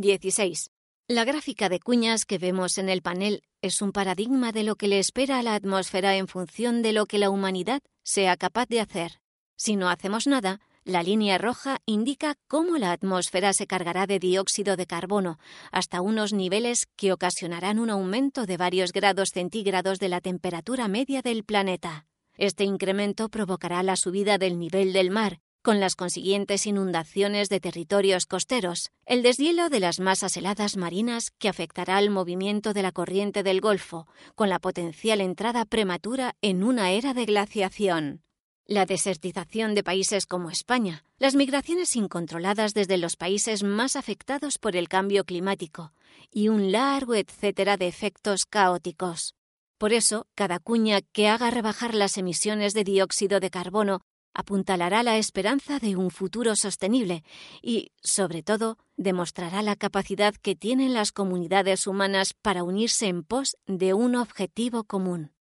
16. La gráfica de cuñas que vemos en el panel es un paradigma de lo que le espera a la atmósfera en función de lo que la humanidad sea capaz de hacer. Si no hacemos nada, la línea roja indica cómo la atmósfera se cargará de dióxido de carbono hasta unos niveles que ocasionarán un aumento de varios grados centígrados de la temperatura media del planeta. Este incremento provocará la subida del nivel del mar, con las consiguientes inundaciones de territorios costeros, el deshielo de las masas heladas marinas que afectará al movimiento de la corriente del Golfo, con la potencial entrada prematura en una era de glaciación la desertización de países como España, las migraciones incontroladas desde los países más afectados por el cambio climático y un largo etcétera de efectos caóticos. Por eso, cada cuña que haga rebajar las emisiones de dióxido de carbono apuntalará la esperanza de un futuro sostenible y, sobre todo, demostrará la capacidad que tienen las comunidades humanas para unirse en pos de un objetivo común.